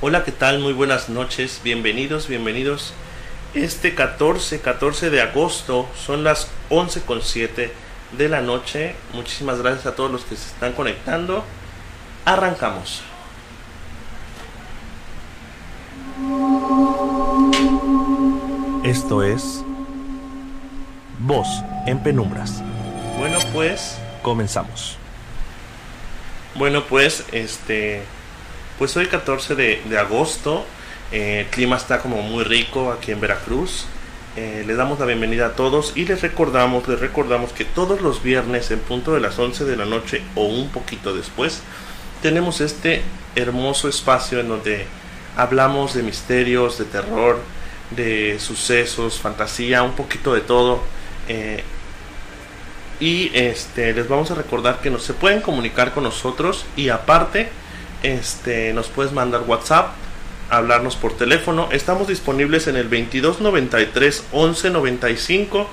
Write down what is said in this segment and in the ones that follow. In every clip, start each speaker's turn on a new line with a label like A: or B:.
A: Hola, ¿qué tal? Muy buenas noches, bienvenidos, bienvenidos. Este 14, 14 de agosto son las 11.7 de la noche. Muchísimas gracias a todos los que se están conectando. Arrancamos. Esto es Voz en Penumbras. Bueno, pues comenzamos. Bueno, pues este pues hoy 14 de, agosto, eh, el clima está como muy rico aquí en Veracruz. Eh, les damos la bienvenida a todos y les recordamos, les recordamos que todos los viernes en punto de las 11 de la noche o un poquito después tenemos este hermoso espacio en donde hablamos de misterios, de terror, de sucesos, fantasía, un poquito de todo. Eh, y este les vamos a recordar que nos se pueden comunicar con nosotros y aparte este, nos puedes mandar WhatsApp, hablarnos por teléfono. Estamos disponibles en el 2293 1195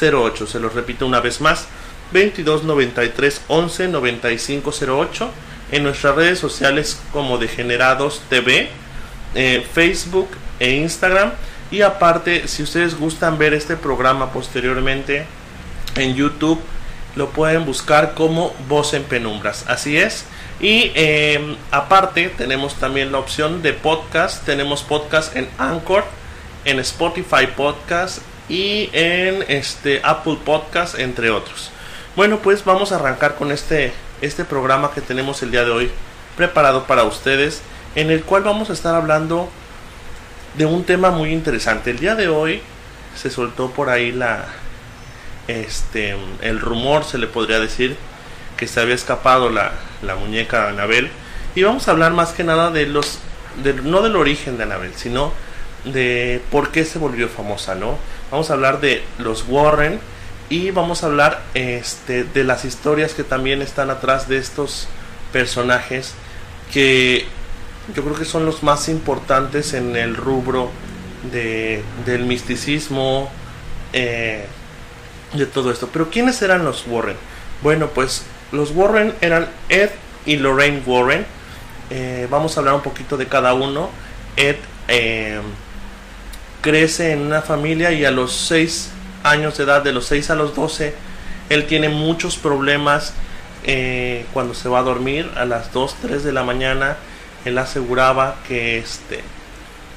A: 08. Se los repito una vez más. 2293 1195 08. En nuestras redes sociales como Degenerados TV, eh, Facebook e Instagram. Y aparte, si ustedes gustan ver este programa posteriormente en YouTube, lo pueden buscar como Voz en Penumbras. Así es. Y em, aparte tenemos también la opción de podcast. Tenemos podcast en Anchor, en Spotify Podcast y en este Apple Podcast, entre otros. Bueno, pues vamos a arrancar con este, este programa que tenemos el día de hoy preparado para ustedes, en el cual vamos a estar hablando de un tema muy interesante. El día de hoy se soltó por ahí la este el rumor, se le podría decir, que se había escapado la, la muñeca de Anabel. Y vamos a hablar más que nada de los, no del origen de Anabel, sino de por qué se volvió famosa, ¿no? Vamos a hablar de los Warren y vamos a hablar este, de las historias que también están atrás de estos personajes que yo creo que son los más importantes en el rubro de, del misticismo, eh, de todo esto. Pero ¿quiénes eran los Warren? Bueno, pues los Warren eran Ed y Lorraine Warren. Eh, vamos a hablar un poquito de cada uno. Ed eh, crece en una familia y a los 6 años de edad, de los 6 a los 12, él tiene muchos problemas eh, cuando se va a dormir a las 2, 3 de la mañana. Él aseguraba que, este,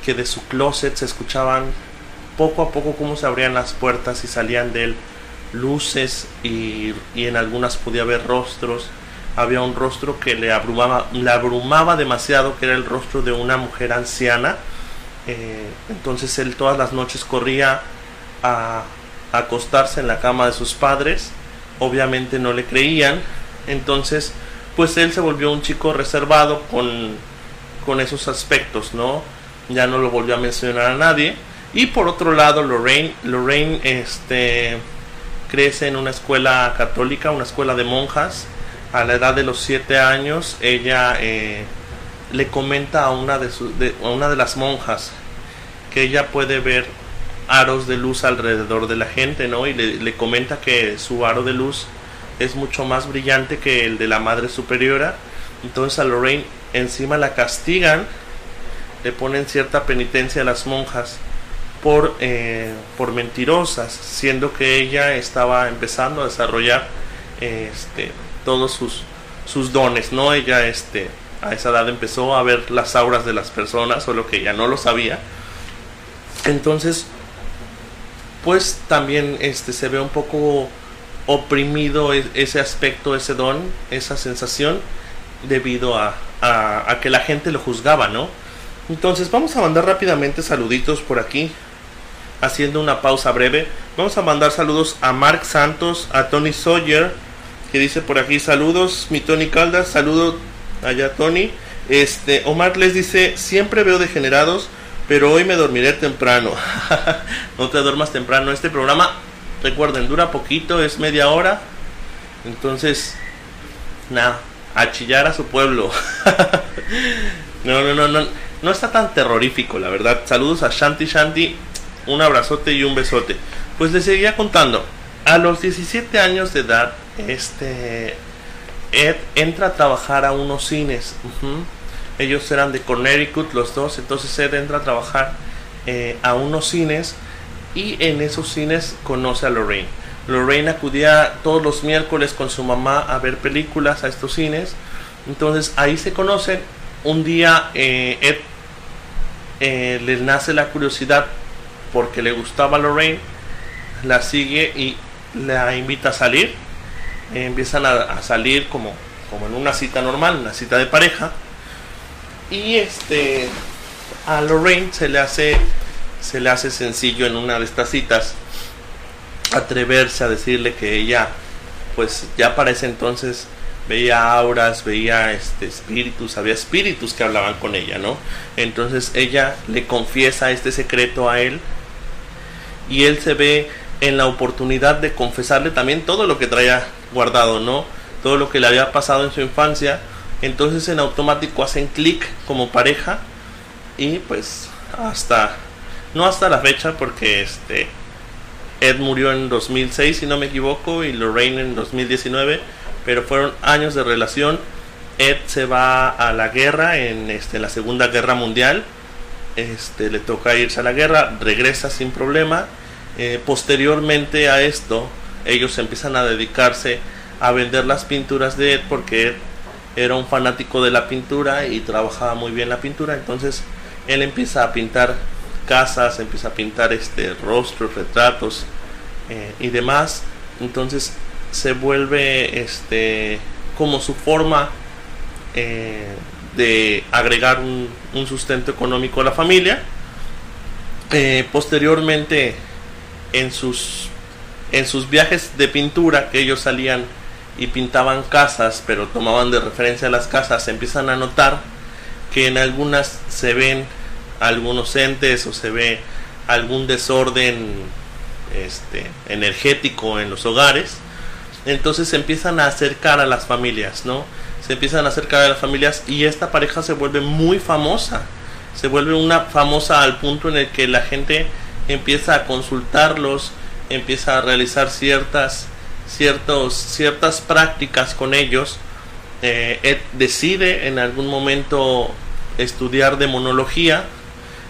A: que de su closet se escuchaban poco a poco cómo se abrían las puertas y salían de él luces y, en algunas podía ver rostros. Había un rostro que le abrumaba, le abrumaba demasiado, que era el rostro de una mujer anciana. Eh, entonces él todas las noches corría a, acostarse en la cama de sus padres. Obviamente no le creían. Entonces, pues él se volvió un chico reservado con, con esos aspectos, ¿no? Ya no lo volvió a mencionar a nadie. Y por otro lado, Lorraine, Lorraine, este, crece en una escuela católica, una escuela de monjas. A la edad de los siete años, ella eh, le comenta a una de, una de las monjas que ella puede ver aros de luz alrededor de la gente, ¿no? Y le, comenta que su aro de luz es mucho más brillante que el de la Madre Superiora. Entonces a Lorraine encima la castigan, le ponen cierta penitencia a las monjas por, eh, por mentirosas, siendo que ella estaba empezando a desarrollar este, todos sus, sus dones, ¿no? Ella este, a esa edad empezó a ver las auras de las personas, solo que ella no lo sabía. Entonces, pues también este, se ve un poco oprimido e, ese aspecto, ese don, esa sensación, debido a, a que la gente lo juzgaba, ¿no? Entonces vamos a mandar rápidamente saluditos por aquí haciendo una pausa breve. Vamos a mandar saludos a Mark Santos, a Tony Sawyer, que dice por aquí saludos, mi Tony Caldas, saludo allá Tony. Este, Omar les dice, siempre veo degenerados, pero hoy me dormiré temprano. no te duermas temprano. Este programa, recuerden, dura poquito, es media hora. Entonces, nada, a chillar a su pueblo. no, no, no, no. No está tan terrorífico, la verdad. Saludos a Shanti Shanti un abrazote y un besote. Pues le seguía contando. A los 17 años de edad, este Ed entra a trabajar a unos cines. ellos eran de Connecticut los dos, entonces Ed entra a trabajar eh, a unos cines y en esos cines conoce a Lorraine. Lorraine acudía todos los miércoles con su mamá a ver películas a estos cines, entonces ahí se conocen. Un día eh, Ed eh, le nace la curiosidad porque le gustaba Lorraine, la sigue y la invita a salir. empiezan a, salir como, como en una cita normal, una cita de pareja y este a Lorraine se le hace se le hace sencillo en una de estas citas atreverse a decirle que ella pues ya para ese entonces veía auras, veía este espíritus, había espíritus que hablaban con ella, ¿no? Entonces ella le confiesa este secreto a él y él se ve en la oportunidad de confesarle también todo lo que traía guardado, ¿no? Todo lo que le había pasado en su infancia. Entonces en automático hacen clic como pareja y pues hasta no hasta la fecha porque este Ed murió en 2006 si no me equivoco y Lorraine en 2019 pero fueron años de relación. Ed se va a la guerra en este, la segunda guerra mundial. Este le toca irse a la guerra regresa sin problema eh, posteriormente a esto ellos empiezan a dedicarse a vender las pinturas de Ed porque Ed era un fanático de la pintura y trabajaba muy bien la pintura, entonces él empieza a pintar casas, empieza a pintar este rostros, retratos eh, y demás, entonces se vuelve este como su forma eh, de agregar un, sustento económico a la familia. Posteriormente en sus en sus viajes de pintura que ellos salían y pintaban casas, pero tomaban de referencia las casas, empiezan a notar que en algunas se ven algunos entes o se ve algún desorden este, energético en los hogares. Entonces se empiezan a acercar a las familias, ¿no? Se empiezan a acercar a las familias y esta pareja se vuelve muy famosa. Se vuelve una famosa al punto en el que la gente empieza a consultarlos, empieza a realizar ciertas ciertos, ciertas prácticas con ellos. Eh, decide en algún momento estudiar demonología.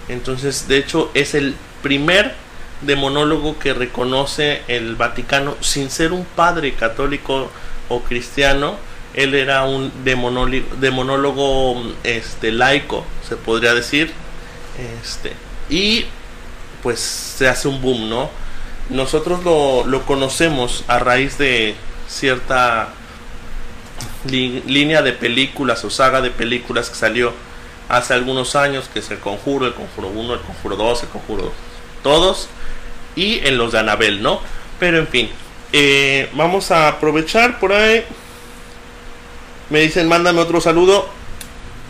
A: Entonces, de hecho, es el primer demonólogo que reconoce el Vaticano sin ser un padre católico o cristiano. Él era un demonólogo, este, laico, se podría decir. Este, y pues se hace un boom, ¿no? nosotros lo, lo conocemos a raíz de cierta línea de películas o saga de películas que salió hace algunos años, que es el Conjuro, el Conjuro 1, el Conjuro 2, el Conjuro todos, y en los de Anabel, ¿no? Pero en fin, eh, vamos a aprovechar por ahí. Me dicen, mándame otro saludo.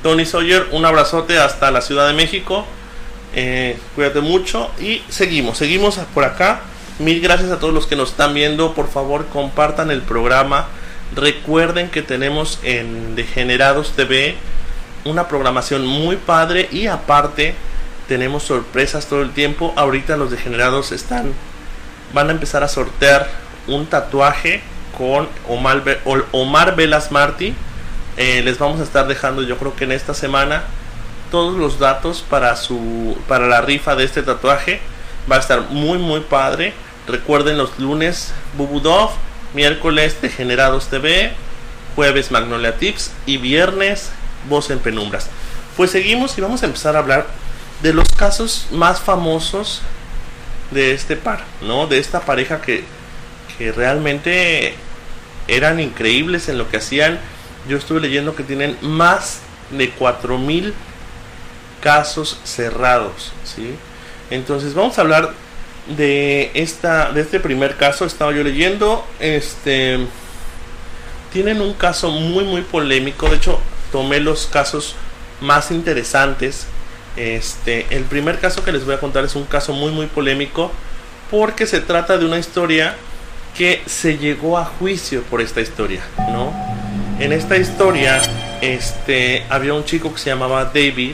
A: Tony Sawyer, un abrazote hasta la Ciudad de México. Eh, cuídate mucho y seguimos, seguimos por acá. Mil gracias a todos los que nos están viendo. Por favor, compartan el programa. Recuerden que tenemos en Degenerados TV una programación muy padre y aparte tenemos sorpresas todo el tiempo. Ahorita los Degenerados están van a empezar a sortear un tatuaje con Omar, Velas Martí. Eh, les vamos a estar dejando, yo creo que en esta semana, todos los datos para su para la rifa de este tatuaje. Va a estar muy muy padre. Recuerden los lunes Bubudov, miércoles Degenerados TV, jueves Magnolia Tips y viernes Voz en Penumbras. Pues seguimos y vamos a empezar a hablar de los casos más famosos de este par, ¿no? De esta pareja que, que realmente eran increíbles en lo que hacían. Yo estuve leyendo que tienen más de 4000 casos cerrados, ¿sí? Entonces vamos a hablar de esta de este primer caso estaba yo leyendo este tienen un caso muy muy polémico de hecho tomé los casos más interesantes este el primer caso que les voy a contar es un caso muy muy polémico porque se trata de una historia que se llegó a juicio por esta historia no en esta historia este había un chico que se llamaba David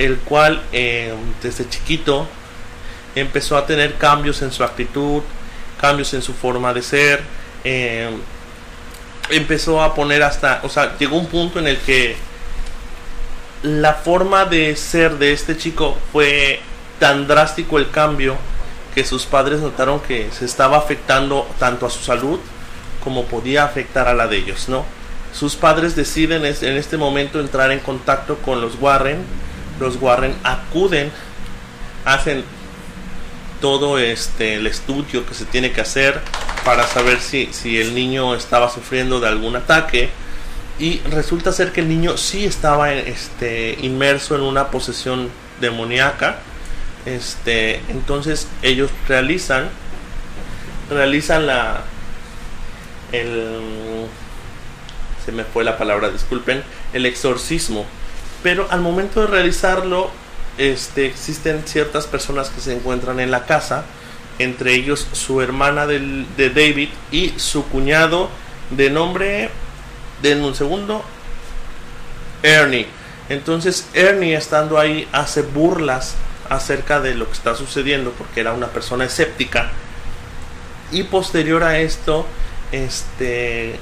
A: el cual eh, desde chiquito empezó a tener cambios en su actitud, cambios en su forma de ser, eh, empezó a poner hasta, o sea, llegó un punto en el que la forma de ser de este chico fue tan drástico el cambio que sus padres notaron que se estaba afectando tanto a su salud como podía afectar a la de ellos, ¿no? Sus padres deciden en este momento entrar en contacto con los Warren. Los Warren acuden, hacen todo este el estudio que se tiene que hacer para saber si, si el niño estaba sufriendo de algún ataque y resulta ser que el niño sí estaba este, inmerso en una posesión demoníaca. Este entonces ellos realizan realizan la el se me fue la palabra disculpen el exorcismo pero al momento de realizarlo este existen ciertas personas que se encuentran en la casa entre ellos su hermana de David y su cuñado de nombre den un segundo Ernie. Entonces Ernie estando ahí hace burlas acerca de lo que está sucediendo porque era una persona escéptica. Y posterior a esto este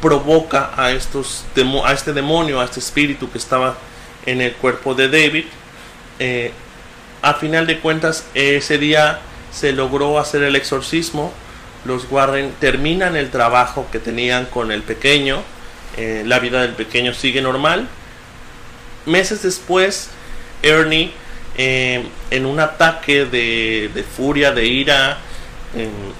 A: provoca a estos a este demonio a este espíritu que estaba en el cuerpo de David. Eh, a final de cuentas ese día se logró hacer el exorcismo. Los Warren terminan el trabajo que tenían con el pequeño. Eh, la vida del pequeño sigue normal. Meses después Ernie eh, en un ataque de, furia, de ira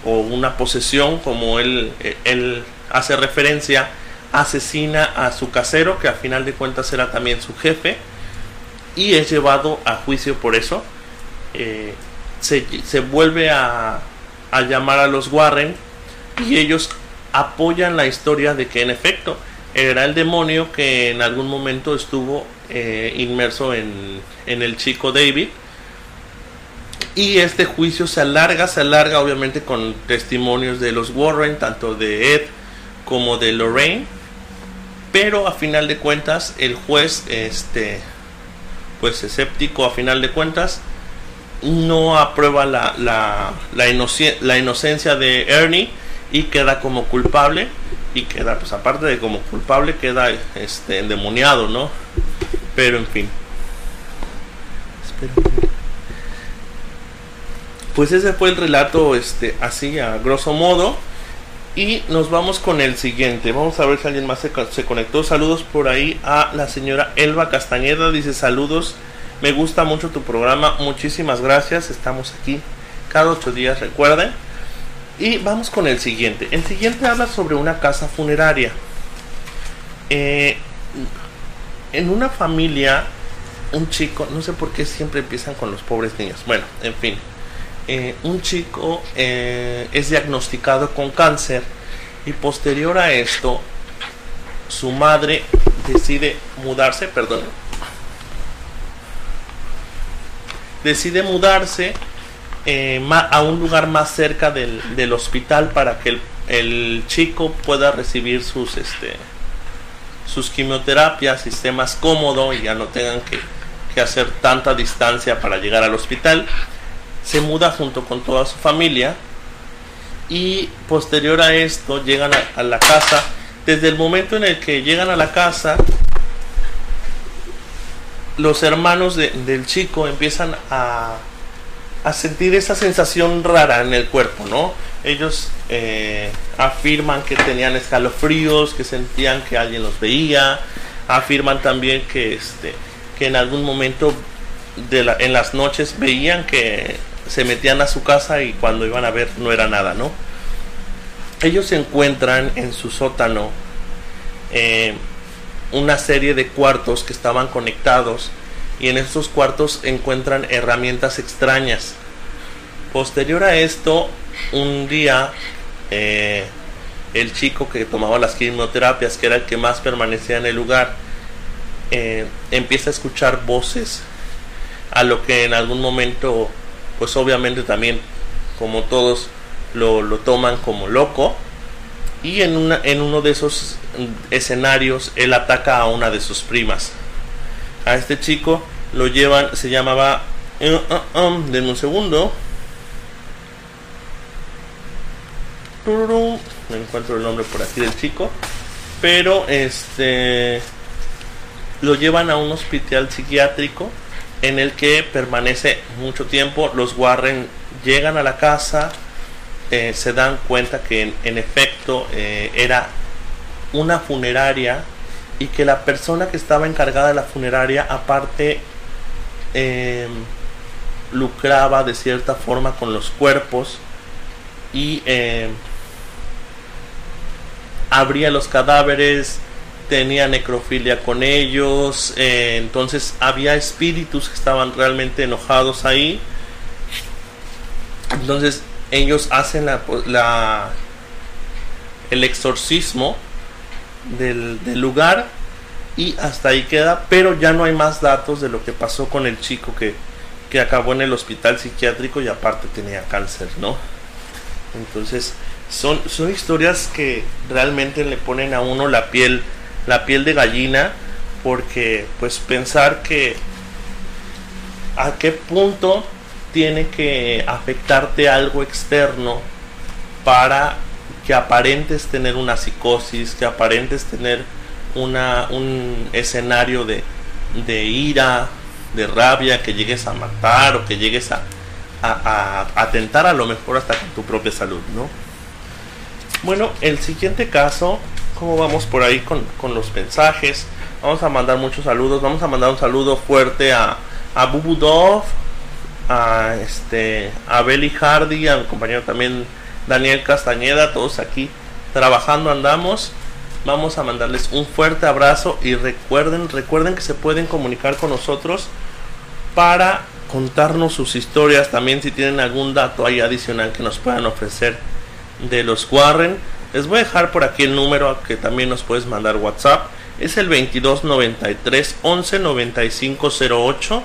A: o una posesión, como él, él hace referencia, asesina a su casero, que a final de cuentas era también su jefe, y es llevado a juicio por eso. Eh, se, se, vuelve a, a llamar a los Warren y ellos apoyan la historia de que en efecto era el demonio que en algún momento estuvo eh, inmerso en, en el chico David. Y este juicio se alarga, se alarga obviamente con testimonios de los Warren, tanto de Ed como de Lorraine. Pero a final de cuentas el juez, este, pues escéptico a final de cuentas, no aprueba la, la, la, la inocencia de Ernie y queda como culpable y queda pues aparte de como culpable queda este endemoniado no pero en fin. Pues ese fue el relato este así a grosso modo y nos vamos con el siguiente vamos a ver si alguien más se, se conectó saludos por ahí a la señora Elba Castañeda dice saludos me gusta mucho tu programa muchísimas gracias estamos aquí cada ocho días recuerden y vamos con el siguiente. El siguiente habla sobre una casa funeraria. Eh, en una familia, un chico, no sé por qué siempre empiezan con los pobres niños. Bueno, en fin. Eh, un chico eh, es diagnosticado con cáncer y posterior a esto, su madre decide mudarse, perdón. Decide mudarse eh, a un lugar más cerca del, hospital para que el, chico pueda recibir sus este sus quimioterapias, sistemas cómodo y ya no tengan que hacer tanta distancia para llegar al hospital. Se muda junto con toda su familia y posterior a esto llegan a, la casa. Desde el momento en el que llegan a la casa, los hermanos del chico empiezan a a sentir esa sensación rara en el cuerpo, ¿no? Ellos eh, afirman que tenían escalofríos, que sentían que alguien los veía, afirman también que, este, que en algún momento de en las noches veían que se metían a su casa y cuando iban a ver no era nada, ¿no? Ellos se encuentran en su sótano eh, una serie de cuartos que estaban conectados y en estos cuartos encuentran herramientas extrañas. Posterior a esto, un día eh, el chico que tomaba las quimioterapias, que era el que más permanecía en el lugar, eh, empieza a escuchar voces, a lo que en algún momento, pues obviamente también, como todos, lo, lo toman como loco. Y en, una, en uno de esos escenarios, él ataca a una de sus primas. A este chico lo llevan, se llamaba, uh, denme un segundo, no encuentro el nombre por aquí del chico, pero este lo llevan a un hospital psiquiátrico en el que permanece mucho tiempo. Los Warren llegan a la casa, eh, se dan cuenta que en, efecto eh, era una funeraria y que la persona que estaba encargada de la funeraria aparte em, lucraba de cierta forma con los cuerpos y abría los cadáveres, tenía necrofilia con ellos, eh, entonces había espíritus que estaban realmente enojados ahí. Entonces ellos hacen la, el exorcismo del, lugar y hasta ahí queda, pero ya no hay más datos de lo que pasó con el chico que, que acabó en el hospital psiquiátrico y aparte tenía cáncer, ¿no? Entonces, son, son historias que realmente le ponen a uno la piel, la piel de gallina, porque pues pensar que a qué punto tiene que afectarte algo externo para que aparentes tener una psicosis, que aparentes tener una, un escenario de, de ira, de rabia, que llegues a matar o que llegues a, a, atentar a lo mejor hasta con tu propia salud, ¿no? Bueno, el siguiente caso, ¿cómo vamos por ahí con, con los mensajes? Vamos a mandar muchos saludos, vamos a mandar un saludo fuerte a, a Bubudov, a este a Beli Hardy, a mi compañero también Daniel Castañeda, todos aquí trabajando andamos. Vamos a mandarles un fuerte abrazo y recuerden, recuerden que se pueden comunicar con nosotros para contarnos sus historias, también si tienen algún dato ahí adicional que nos puedan ofrecer de los Warren. Les voy a dejar por aquí el número que también nos puedes mandar WhatsApp. Es el 2293 11 9508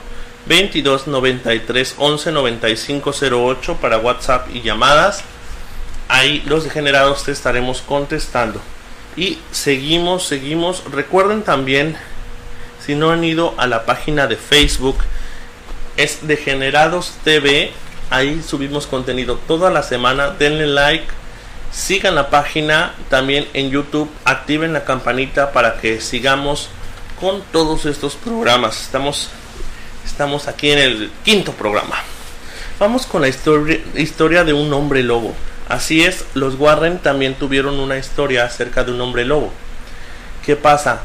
A: 22 93 11 95 08 para WhatsApp y llamadas. Ahí los degenerados te estaremos contestando. Y seguimos, seguimos. Recuerden también, si no han ido a la página de Facebook, es Degenerados TV. Ahí subimos contenido toda la semana. Denle like. Sigan la página también en YouTube. Activen la campanita para que sigamos con todos estos programas. Estamos Estamos aquí en el quinto programa. Vamos con la historia, de un hombre lobo. Así es, los Warren también tuvieron una historia acerca de un hombre lobo. ¿Qué pasa?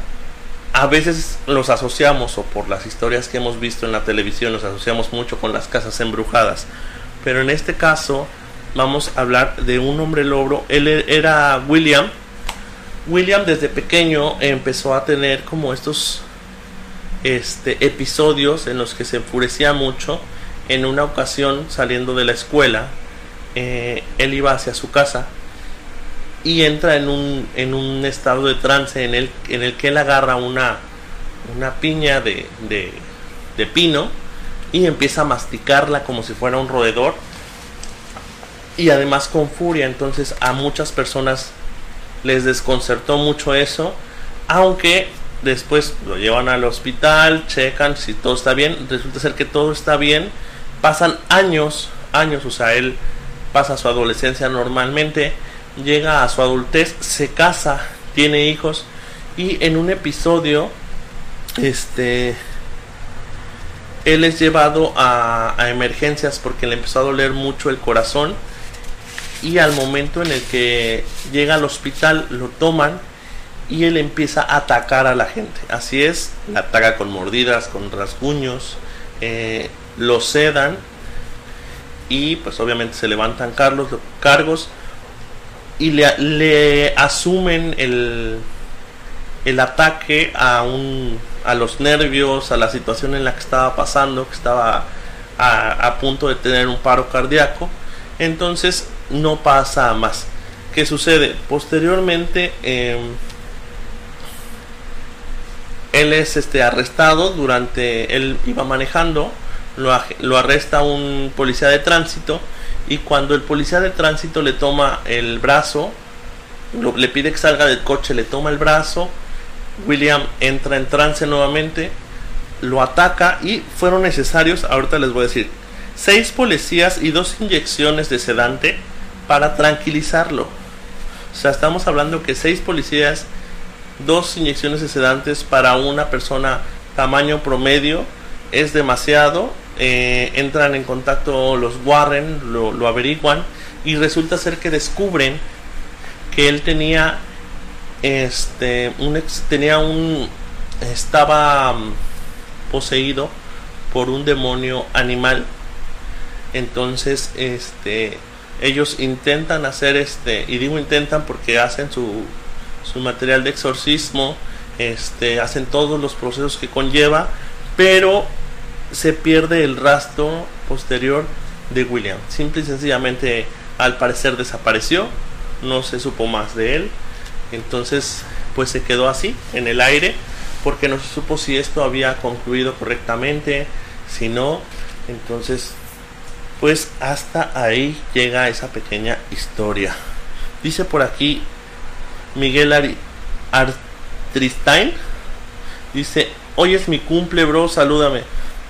A: A veces los asociamos, o por las historias que hemos visto en la televisión, los asociamos mucho con las casas embrujadas. Pero en este caso vamos a hablar de un hombre lobo. Él era William. William desde pequeño empezó a tener como estos este, episodios en los que se enfurecía mucho. En una ocasión, saliendo de la escuela, eh, él iba hacia su casa y entra en un, en un estado de trance en el, en el que él agarra una, una piña de, de pino y empieza a masticarla como si fuera un roedor y además con furia. Entonces a muchas personas les desconcertó mucho eso, aunque después lo llevan al hospital, checan si todo está bien, resulta ser que todo está bien, pasan años, años, o sea, él pasa su adolescencia normalmente, llega a su adultez, se casa, tiene hijos y en un episodio, este, él es llevado a, a emergencias porque le empezó a doler mucho el corazón y al momento en el que llega al hospital lo toman y él empieza a atacar a la gente. Así es, la ataca con mordidas, con rasguños, eh, lo sedan y pues obviamente se levantan cargos, cargos y le, asumen el, el ataque a, un, a los nervios, a la situación en la que estaba pasando, que estaba a, punto de tener un paro cardíaco. Entonces no pasa más. ¿Qué sucede? Posteriormente, eh, él es este arrestado durante él iba manejando lo, lo, arresta un policía de tránsito y cuando el policía de tránsito le toma el brazo le pide que salga del coche le toma el brazo William entra en trance nuevamente lo ataca y fueron necesarios ahorita les voy a decir seis policías y dos inyecciones de sedante para tranquilizarlo o sea estamos hablando que seis policías dos inyecciones de sedantes para una persona tamaño promedio es demasiado. Eh, entran en contacto los Warren, lo, lo averiguan y resulta ser que descubren que él tenía este un ex, tenía un estaba mm, poseído por un demonio animal entonces este ellos intentan hacer este y digo intentan porque hacen su, su material de exorcismo este hacen todos los procesos que conlleva pero se pierde el rastro posterior de William. Simple y sencillamente al parecer desapareció no se supo más de él entonces pues se quedó así en el aire porque no se supo si esto había concluido correctamente si no entonces pues hasta ahí llega esa pequeña historia. Dice por aquí Miguel Artristain. Dice, hoy es mi cumple, bro, salúdame.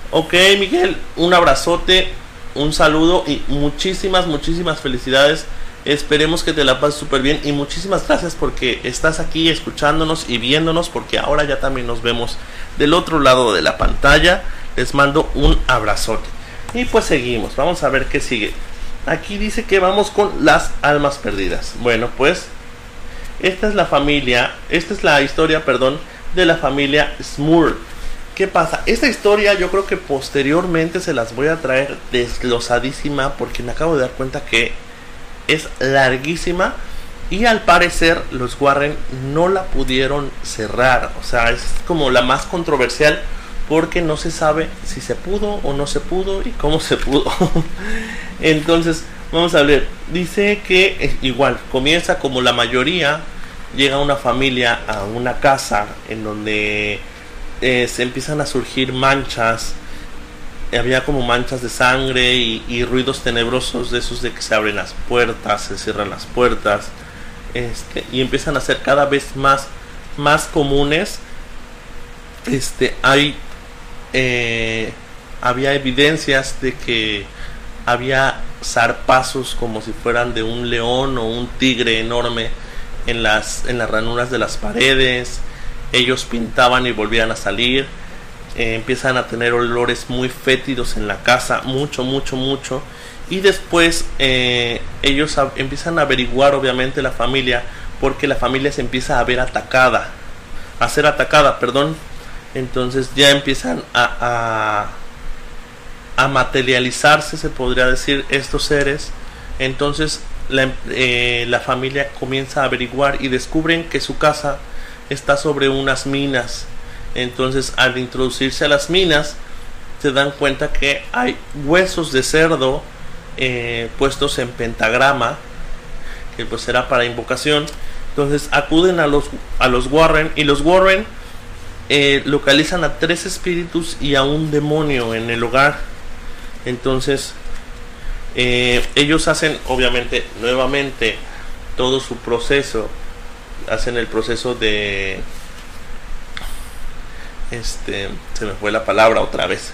A: Ok, Miguel, un abrazote, un saludo y muchísimas, muchísimas felicidades. Esperemos que te la pases súper bien y muchísimas gracias porque estás aquí escuchándonos y viéndonos porque ahora ya también nos vemos del otro lado de la pantalla. Les mando un abrazote. Y pues seguimos, vamos a ver qué sigue. Aquí dice que vamos con las almas perdidas. Bueno, pues esta es la familia, esta es la historia, perdón, de la familia Smurl. ¿Qué pasa? Esta historia yo creo que posteriormente se las voy a traer desglosadísima porque me acabo de dar cuenta que es larguísima y al parecer los Warren no la pudieron cerrar. O sea, es como la más controversial porque no se sabe si se pudo o no se pudo y cómo se pudo. Entonces, vamos a ver, dice que eh, igual comienza como la mayoría, llega una familia a una casa en donde eh, se empiezan a surgir manchas, había como manchas de sangre y, ruidos tenebrosos de esos de que se abren las puertas, se cierran las puertas, este, y empiezan a ser cada vez más, más comunes. Este, hay eh, había evidencias de que había zarpazos como si fueran de un león o un tigre enorme en las, en las ranuras de las paredes. Ellos pintaban y volvían a salir. Eh, empiezan a tener olores muy fétidos en la casa, mucho, mucho, mucho. Y después eh, ellos empiezan a averiguar, obviamente, la familia, porque la familia se empieza a ver atacada, a ser atacada, perdón, entonces ya empiezan a, a, materializarse, se podría decir, estos seres. Entonces la, eh, la familia comienza a averiguar y descubren que su casa está sobre unas minas. Entonces al introducirse a las minas se dan cuenta que hay huesos de cerdo eh, puestos en pentagrama, que pues será para invocación. Entonces acuden a los, a los Warren y los Warren eh, localizan a tres espíritus y a un demonio en el hogar. Entonces, eh, ellos hacen obviamente nuevamente todo su proceso. Hacen el proceso de... Este, se me fue la palabra otra vez.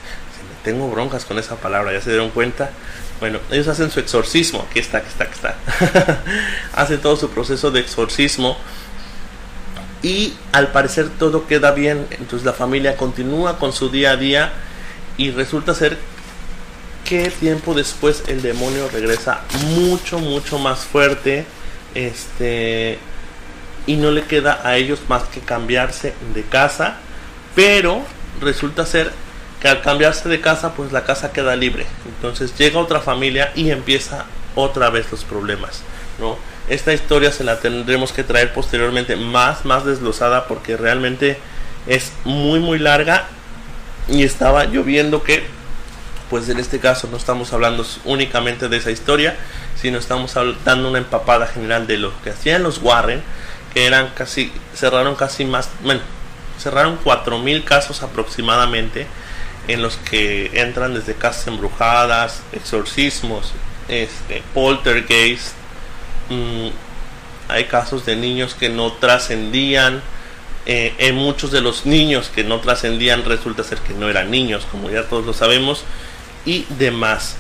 A: Tengo broncas con esa palabra, ya se dieron cuenta. Bueno, ellos hacen su exorcismo. Aquí está, aquí está, aquí está. hacen todo su proceso de exorcismo y al parecer todo queda bien, entonces la familia continúa con su día a día y resulta ser que tiempo después el demonio regresa mucho mucho más fuerte este y no le queda a ellos más que cambiarse de casa. Pero resulta ser que al cambiarse de casa pues la casa queda libre. Entonces llega otra familia y empieza otra vez los problemas no esta historia se la tendremos que traer posteriormente más, más desglosada porque realmente es muy, muy larga. Y estaba lloviendo que, pues en este caso no estamos hablando únicamente de esa historia, sino estamos dando una empapada general de lo que hacían los Warren, que eran casi, cerraron casi más, bueno, cerraron 4.000 casos aproximadamente en los que entran desde casas embrujadas, exorcismos, este, poltergeist, Mm, hay casos de niños que no trascendían. Eh, en muchos de los niños que no trascendían resulta ser que no eran niños, como ya todos lo sabemos, y demás.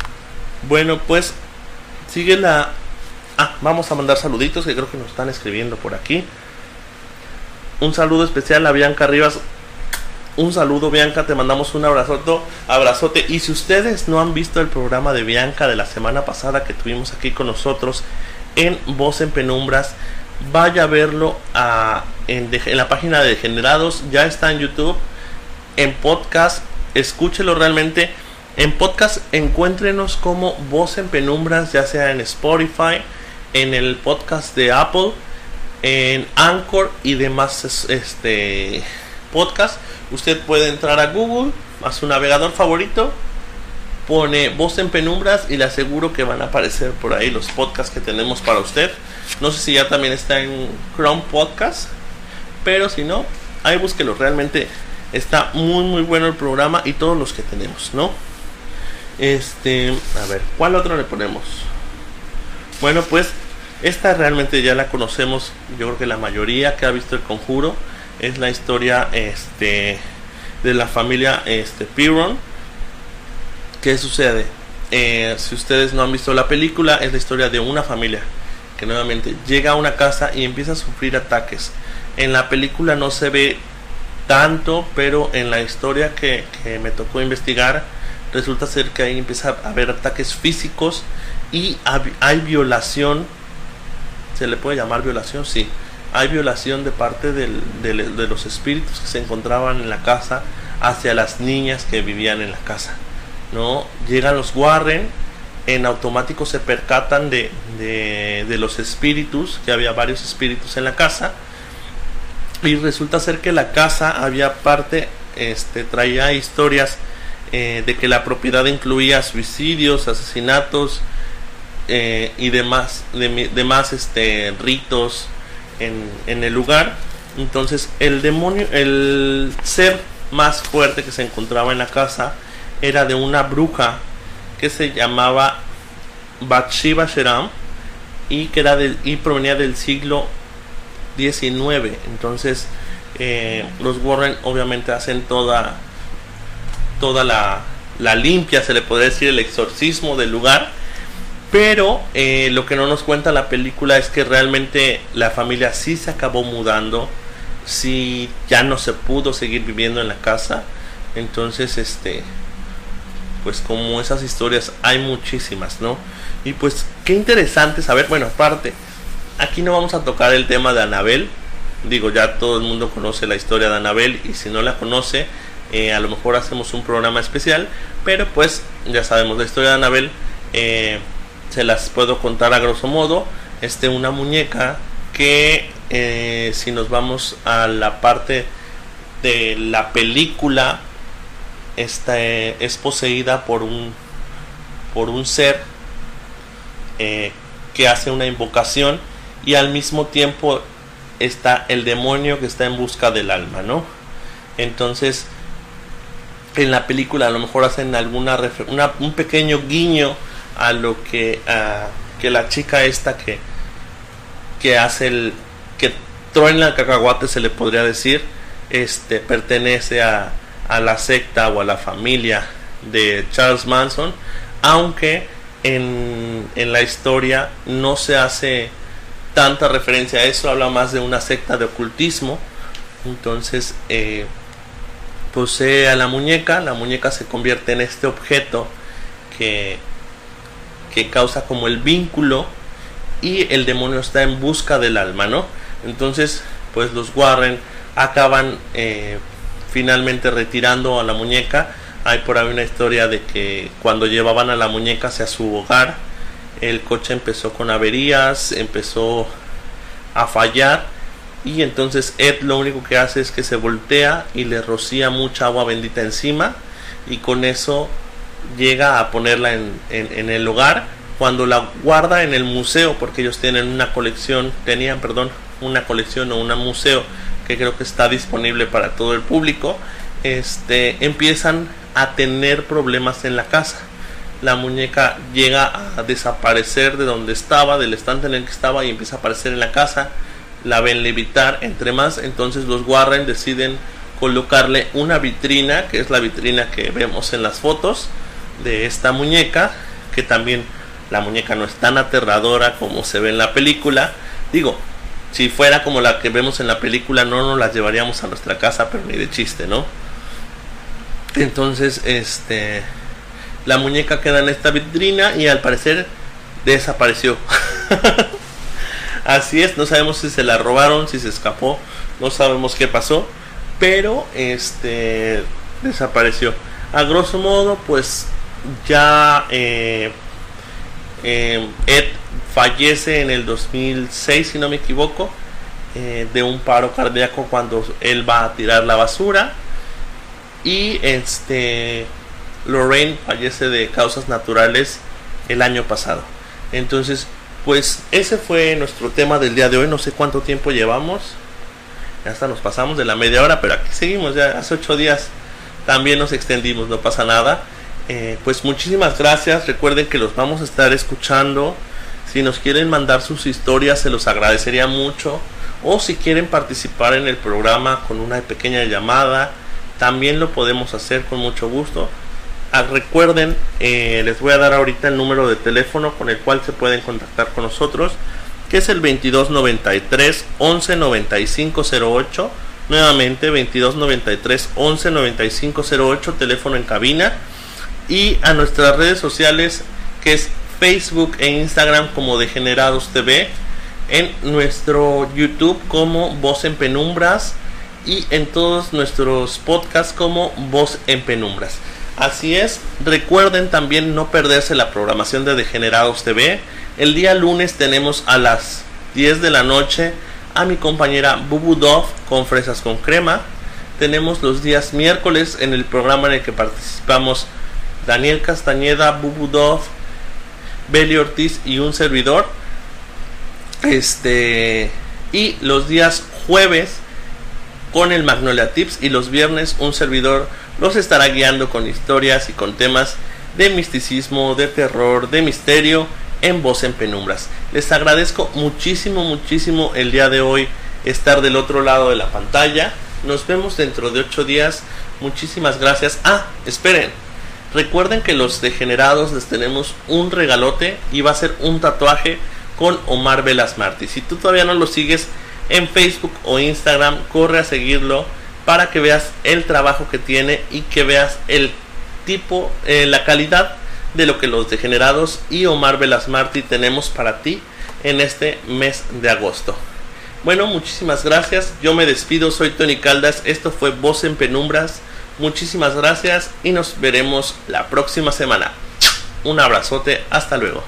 A: Bueno, pues sigue la... Ah, vamos a mandar saluditos que creo que nos están escribiendo por aquí. un saludo especial a Bianca Rivas. Un saludo Bianca, te mandamos un abrazote, abrazote. Y si ustedes no han visto el programa de Bianca de la semana pasada que tuvimos aquí con nosotros en Voz en Penumbras, vaya a verlo en, en, la página de Degenerados. Ya está en YouTube, en podcast. Escúchelo realmente. En podcast encuéntrenos como Voz en Penumbras, ya sea en Spotify, en el podcast de Apple, en Anchor y demás este podcast. Usted puede entrar a Google, a su navegador favorito, pone Voz en Penumbras y le aseguro que van a aparecer por ahí los podcasts que tenemos para usted. No sé si ya también está en Chrome Podcast, pero si no, ahí búsquelo. Realmente está muy muy bueno el programa y todos los que tenemos, ¿no? Este, a ver, ¿cuál otro le ponemos? Bueno, pues esta realmente ya la conocemos, yo creo que la mayoría que ha visto el conjuro es la historia este de la familia este Piron. ¿Qué sucede? Eh, si ustedes no han visto la película, es la historia de una familia que nuevamente llega a una casa y empieza a sufrir ataques. En la película no se ve tanto, pero en la historia que, me tocó investigar, resulta ser que ahí empieza a haber ataques físicos y hay violación, se le puede llamar violación, sí, hay violación de parte de los espíritus que se encontraban en la casa hacia las niñas que vivían en la casa. ¿No? Llegan los Warren, en automático se percatan de, de, los espíritus, que había varios espíritus en la casa, y resulta ser que la casa había parte, este, traía historias eh, de que la propiedad incluía suicidios, asesinatos eh, y demás, demás este, ritos en, en el lugar. Entonces el demonio, el ser más fuerte que se encontraba en la casa era de una bruja que se llamaba Bathsheba Sheram y que era y provenía del siglo XIX. Entonces eh, los Warren obviamente hacen toda toda la, la limpia, se le podría decir, el exorcismo del lugar. Pero eh, lo que no nos cuenta la película es que realmente la familia sí se acabó mudando, sí ya no se pudo seguir viviendo en la casa. Entonces, este, pues como esas historias hay muchísimas, ¿no? Y pues qué interesante saber, bueno, aparte, aquí no vamos a tocar el tema de Anabel. Digo, ya todo el mundo conoce la historia de Anabel y si no la conoce, eh, a lo mejor hacemos un programa especial, pero pues ya sabemos la historia de Anabel, eh, se las puedo contar a grosso modo. Este, una muñeca que eh, si nos vamos a la parte de la película, esta es poseída por un por un ser que hace una invocación y al mismo tiempo está el demonio que está en busca del alma, ¿no? Entonces, en la película a lo mejor hacen alguna una, un pequeño guiño a lo que que la chica esta que que hace el que truena el cacahuate se le podría decir este pertenece a, a la secta o a la familia de Charles Manson aunque en, en la historia no se hace tanta referencia a eso habla más de una secta de ocultismo entonces eh, posee a la muñeca, la muñeca se convierte en este objeto que, que causa como el vínculo y el demonio está en busca del alma, ¿no? Entonces, pues los Warren acaban eh, finalmente retirando a la muñeca. Hay por ahí una historia de que cuando llevaban a la muñeca hacia su hogar, el coche empezó con averías, empezó a fallar y entonces Ed lo único que hace es que se voltea y le rocía mucha agua bendita encima y con eso llega a ponerla en, el hogar cuando la guarda en el museo porque ellos tienen una colección tenían perdón una colección o un museo que creo que está disponible para todo el público este empiezan a tener problemas en la casa. La muñeca llega a desaparecer de donde estaba del estante en el que estaba y empieza a aparecer en la casa. La ven levitar entre más, entonces los Warren deciden colocarle una vitrina, que es la vitrina que vemos en las fotos de esta muñeca, que también la muñeca no es tan aterradora como se ve en la película. Digo, Si fuera como la que vemos en la película, no nos las llevaríamos a nuestra casa, pero ni de chiste, ¿no? Entonces, este, la muñeca queda en esta vitrina y al parecer desapareció. Así es, no sabemos si se la robaron, si se escapó, no sabemos qué pasó, pero este desapareció. A grosso modo, pues ya eh, eh, Ed fallece en el 2006, si no me equivoco, eh, de un paro cardíaco cuando él va a tirar la basura. Y este Lorraine fallece de causas naturales el año pasado. Entonces, pues ese fue nuestro tema del día de hoy. No sé cuánto tiempo llevamos. Hasta nos pasamos de la media hora, pero aquí seguimos. Ya hace ocho días también nos extendimos, no pasa nada. Eh, pues muchísimas gracias. Recuerden que los vamos a estar escuchando. Si nos quieren mandar sus historias, se los agradecería mucho. O si quieren participar en el programa con una pequeña llamada, también lo podemos hacer con mucho gusto. Ah, recuerden, eh, les voy a dar ahorita el número de teléfono con el cual se pueden contactar con nosotros, que es el 2293 11 08. Nuevamente 2293 11 08, teléfono en cabina. Y a nuestras redes sociales, que es Facebook e Instagram como Degenerados TV. En nuestro YouTube como Voz en Penumbras. Y en todos nuestros podcasts como Voz en Penumbras. Así es, recuerden también no perderse la programación de Degenerados TV. El día lunes tenemos a las 10 de la noche a mi compañera Bubu Dove con fresas con crema. Tenemos los días miércoles en el programa en el que participamos Daniel Castañeda, Bubu Dove, Beli Ortiz y un servidor. Este y los días jueves con el Magnolia Tips y los viernes un servidor los estará guiando con historias y con temas de misticismo, de terror, de misterio en Voz en Penumbras. Les agradezco muchísimo, muchísimo el día de hoy estar del otro lado de la pantalla. Nos vemos dentro de ocho días. Muchísimas gracias. Ah, esperen. Recuerden que los degenerados les tenemos un regalote y va a ser un tatuaje con Omar Velas Martí. Si tú todavía no lo sigues en Facebook o Instagram, corre a seguirlo para que veas el trabajo que tiene y que veas el tipo, eh, la calidad de lo que los degenerados y Omar Velas Martí tenemos para ti en este mes de agosto. Bueno, muchísimas gracias. Yo me despido, soy Tony Caldas. Esto fue Voz en Penumbras. Muchísimas gracias y nos veremos la próxima semana. Un abrazote, hasta luego.